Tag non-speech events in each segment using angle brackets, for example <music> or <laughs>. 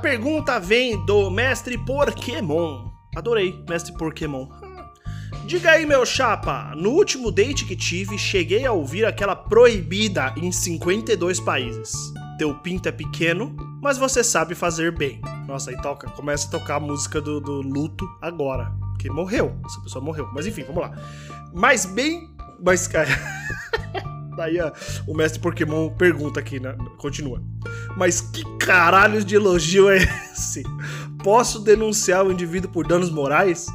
pergunta vem do mestre Pokémon. Adorei, mestre Pokémon. Diga aí, meu chapa, no último date que tive, cheguei a ouvir aquela proibida em 52 países. Teu pinto é pequeno, mas você sabe fazer bem. Nossa, aí toca, começa a tocar a música do, do luto agora. Porque morreu, essa pessoa morreu. Mas enfim, vamos lá. Mas bem. Mas. <laughs> Daí o mestre Pokémon pergunta aqui, né? Continua. Mas que caralhos de elogio é esse? Posso denunciar o indivíduo por danos morais?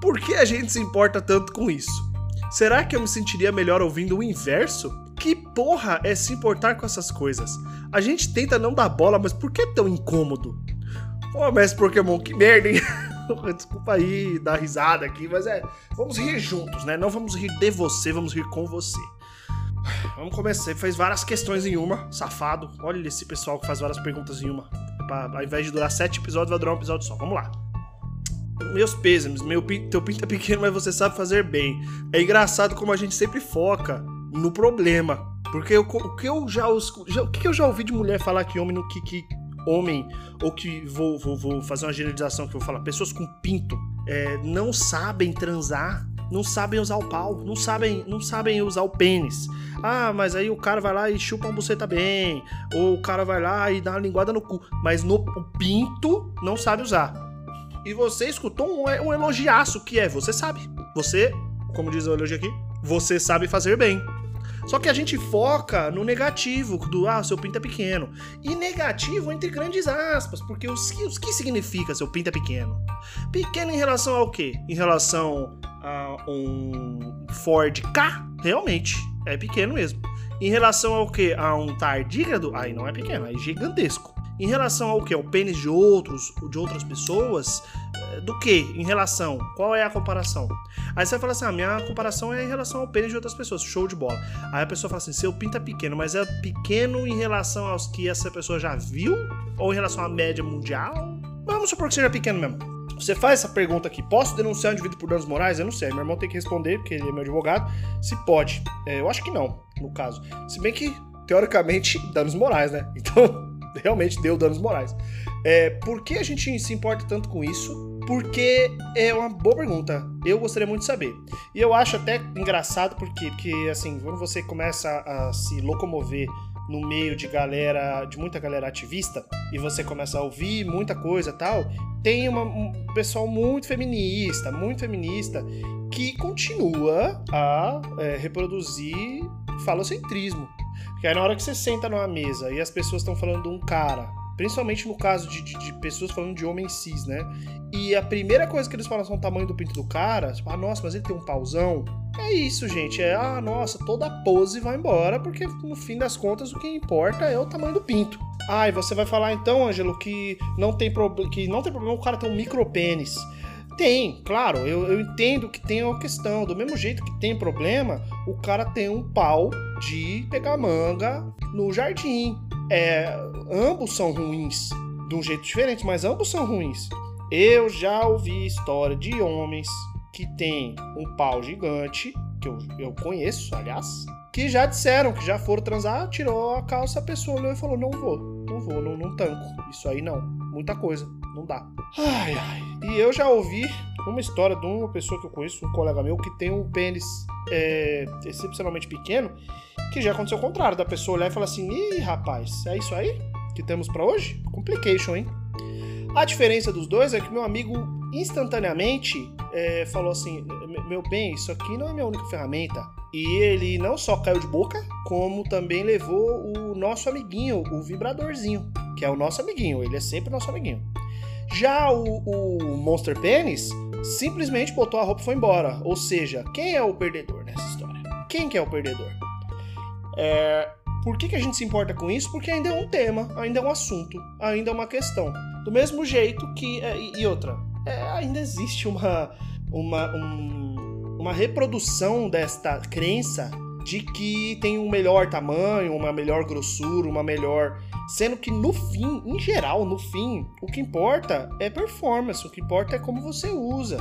Por que a gente se importa tanto com isso? Será que eu me sentiria melhor ouvindo o inverso? Que porra é se importar com essas coisas? A gente tenta não dar bola, mas por que é tão incômodo? Ô, mestre Pokémon, que merda, hein? <laughs> Desculpa aí dar risada aqui, mas é. Vamos rir juntos, né? Não vamos rir de você, vamos rir com você. Vamos começar. Ele fez várias questões em uma, safado. Olha esse pessoal que faz várias perguntas em uma. Pra, ao invés de durar sete episódios, vai durar um episódio só. Vamos lá. Meus pêsames, meu teu pinto é pequeno, mas você sabe fazer bem. É engraçado como a gente sempre foca no problema. Porque eu, o que eu já, já, o que eu já ouvi de mulher falar que homem no que, que homem ou que vou, vou, vou fazer uma generalização que eu vou falar, pessoas com pinto é, não sabem transar não sabem usar o pau, não sabem, não sabem usar o pênis. Ah, mas aí o cara vai lá e chupa uma buceta bem, ou o cara vai lá e dá uma linguada no cu, mas no o pinto não sabe usar. E você escutou um, um elogiaço que é, você sabe. Você, como diz o elogio aqui, você sabe fazer bem. Só que a gente foca no negativo, do ah, seu pinto é pequeno. E negativo entre grandes aspas, porque o que, que significa seu pinto é pequeno? Pequeno em relação ao quê? Em relação a um Ford K, realmente, é pequeno mesmo. Em relação ao que? A um tardígrado, aí não é pequeno, é gigantesco. Em relação ao que? Ao pênis de outros, de outras pessoas, é, do que? Em relação? Qual é a comparação? Aí você vai falar assim: ah, minha comparação é em relação ao pênis de outras pessoas, show de bola. Aí a pessoa fala assim: seu pinto é pequeno, mas é pequeno em relação aos que essa pessoa já viu? Ou em relação à média mundial? Vamos supor que seja pequeno mesmo. Você faz essa pergunta aqui: posso denunciar um indivíduo por danos morais? Eu não sei. Meu irmão tem que responder, porque ele é meu advogado. Se pode. É, eu acho que não, no caso. Se bem que, teoricamente, <laughs> danos morais, né? Então, <laughs> realmente deu danos morais. É, por que a gente se importa tanto com isso? Porque é uma boa pergunta. Eu gostaria muito de saber. E eu acho até engraçado porque, porque assim, quando você começa a se locomover no meio de galera, de muita galera ativista, e você começa a ouvir muita coisa tal, tem uma, um pessoal muito feminista, muito feminista, que continua a é, reproduzir falocentrismo. Porque aí na hora que você senta numa mesa e as pessoas estão falando de um cara Principalmente no caso de, de, de, pessoas falando de homens cis, né? E a primeira coisa que eles falam são o tamanho do pinto do cara. Tipo, ah, nossa, mas ele tem um pauzão. É isso, gente. É, ah, nossa, toda pose vai embora, porque no fim das contas o que importa é o tamanho do pinto. Ah, e você vai falar então, Ângelo, que não tem, que não tem problema o cara ter um micropênis. Tem, claro, eu, eu entendo que tem uma questão. Do mesmo jeito que tem problema, o cara tem um pau de pegar manga no jardim é, ambos são ruins de um jeito diferente, mas ambos são ruins. Eu já ouvi história de homens que têm um pau gigante, que eu, eu conheço, aliás, que já disseram que já foram transar, tirou a calça, a pessoa olhou e falou: Não vou, não vou, não, não tanco. Isso aí não, muita coisa, não dá. Ai, ai. E eu já ouvi uma história de uma pessoa que eu conheço, um colega meu, que tem um pênis é, excepcionalmente pequeno que já aconteceu o contrário, da pessoa olhar e falar assim: ih, rapaz, é isso aí que temos para hoje? Complication, hein? A diferença dos dois é que meu amigo instantaneamente é, falou assim: meu bem, isso aqui não é minha única ferramenta. E ele não só caiu de boca, como também levou o nosso amiguinho, o vibradorzinho, que é o nosso amiguinho, ele é sempre nosso amiguinho. Já o, o Monster Penis simplesmente botou a roupa e foi embora. Ou seja, quem é o perdedor nessa história? Quem que é o perdedor? É, por que, que a gente se importa com isso? Porque ainda é um tema, ainda é um assunto, ainda é uma questão. Do mesmo jeito que. É, e outra, é, ainda existe uma, uma, um, uma reprodução desta crença de que tem um melhor tamanho, uma melhor grossura, uma melhor. Sendo que no fim, em geral, no fim, o que importa é performance, o que importa é como você usa.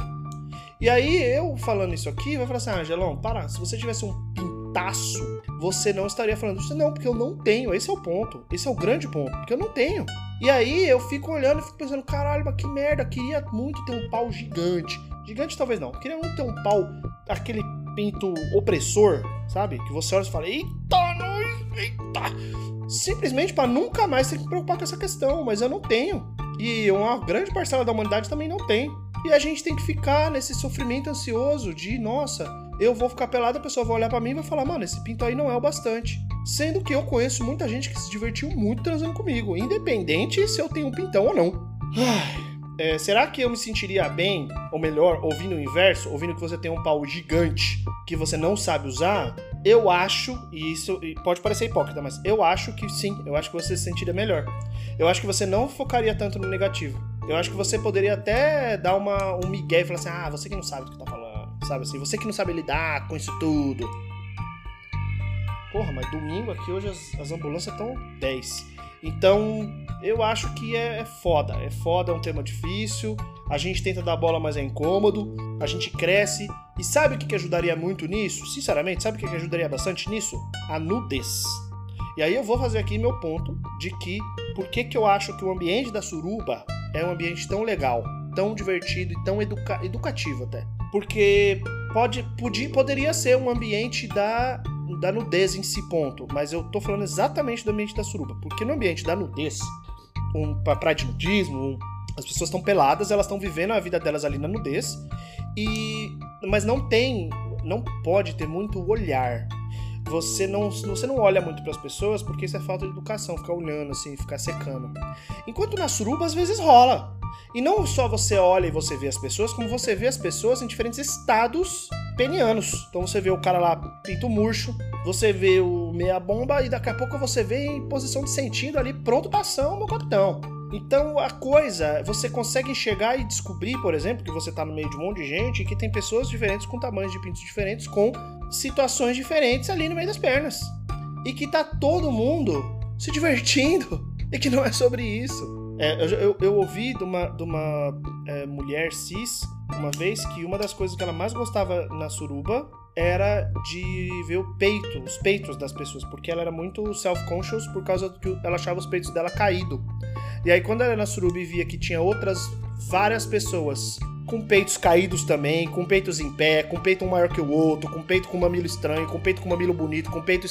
E aí, eu falando isso aqui, vai falar assim: ah, Angelão, para, se você tivesse um pintaço você não estaria falando isso. Não, porque eu não tenho. Esse é o ponto. Esse é o grande ponto. Porque eu não tenho. E aí eu fico olhando e fico pensando, caralho, mas que merda, queria muito ter um pau gigante. Gigante talvez não, queria muito ter um pau, aquele pinto opressor, sabe? Que você olha e fala, eita, nós, eita. Simplesmente para nunca mais ter que me preocupar com essa questão, mas eu não tenho. E uma grande parcela da humanidade também não tem. E a gente tem que ficar nesse sofrimento ansioso de, nossa, eu vou ficar pelado, a pessoa vai olhar para mim e vai falar, mano, esse pinto aí não é o bastante. Sendo que eu conheço muita gente que se divertiu muito transando comigo, independente se eu tenho um pintão ou não. É, será que eu me sentiria bem, ou melhor, ouvindo o inverso, ouvindo que você tem um pau gigante que você não sabe usar? Eu acho, e isso pode parecer hipócrita, mas eu acho que sim, eu acho que você se sentiria melhor. Eu acho que você não focaria tanto no negativo. Eu acho que você poderia até dar uma, um migué e falar assim: ah, você que não sabe do que tá falando, sabe assim? Você que não sabe lidar com isso tudo. Porra, mas domingo aqui hoje as, as ambulâncias estão 10. Então, eu acho que é, é foda. É foda, é um tema difícil. A gente tenta dar bola, mas é incômodo. A gente cresce. E sabe o que, que ajudaria muito nisso? Sinceramente, sabe o que, que ajudaria bastante nisso? A nudez. E aí eu vou fazer aqui meu ponto de que por que, que eu acho que o ambiente da suruba é um ambiente tão legal, tão divertido e tão educa educativo até. Porque pode, podia, poderia ser um ambiente da da nudez em si, ponto. Mas eu tô falando exatamente do ambiente da suruba. Porque no ambiente da nudez, um, pra praia de nudismo, um, as pessoas estão peladas, elas estão vivendo a vida delas ali na nudez. E. Mas não tem. Não pode ter muito olhar. Você não, você não olha muito para as pessoas porque isso é falta de educação, ficar olhando assim, ficar secando. Enquanto na suruba às vezes rola. E não só você olha e você vê as pessoas, como você vê as pessoas em diferentes estados penianos. Então você vê o cara lá pinto murcho, você vê o meia bomba e daqui a pouco você vê em posição de sentido ali pronto pra ação meu capitão. Então a coisa, você consegue enxergar e descobrir, por exemplo, que você tá no meio de um monte de gente e que tem pessoas diferentes com tamanhos de pintos diferentes, com situações diferentes ali no meio das pernas. E que tá todo mundo se divertindo. E que não é sobre isso. É, eu, eu, eu, ouvi de uma, de uma é, mulher cis uma vez que uma das coisas que ela mais gostava na suruba era de ver o peito, os peitos das pessoas, porque ela era muito self-conscious por causa do que ela achava os peitos dela caído. E aí quando ela era na suruba e via que tinha outras várias pessoas com peitos caídos também, com peitos em pé, com peito um maior que o outro, com peito com mamilo estranho, com peito com mamilo bonito, com peito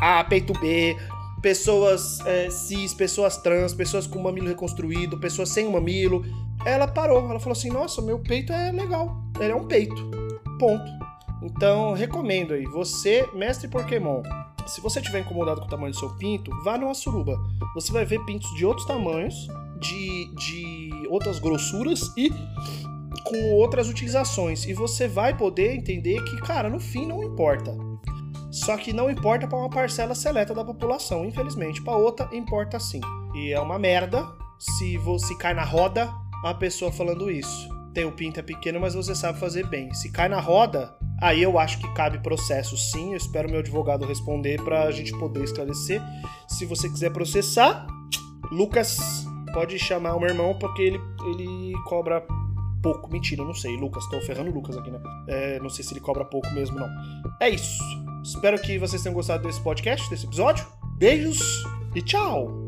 A, peito B, pessoas é, cis, pessoas trans, pessoas com mamilo reconstruído, pessoas sem mamilo. Ela parou, ela falou assim: Nossa, meu peito é legal, ele é um peito. Ponto. Então, recomendo aí, você, mestre Pokémon, se você estiver incomodado com o tamanho do seu pinto, vá numa suruba. Você vai ver pintos de outros tamanhos, de, de outras grossuras e com outras utilizações. E você vai poder entender que, cara, no fim não importa. Só que não importa para uma parcela seleta da população, infelizmente. Para outra, importa sim. E é uma merda se você cai na roda a pessoa falando isso. Tem o pinto é pequeno, mas você sabe fazer bem. Se cai na roda, aí eu acho que cabe processo sim. Eu espero meu advogado responder para a gente poder esclarecer. Se você quiser processar, Lucas pode chamar o meu irmão porque ele, ele cobra pouco. Mentira, não sei. Lucas, tô ferrando o Lucas aqui, né? É, não sei se ele cobra pouco mesmo, não. É isso. Espero que vocês tenham gostado desse podcast, desse episódio. Beijos e tchau!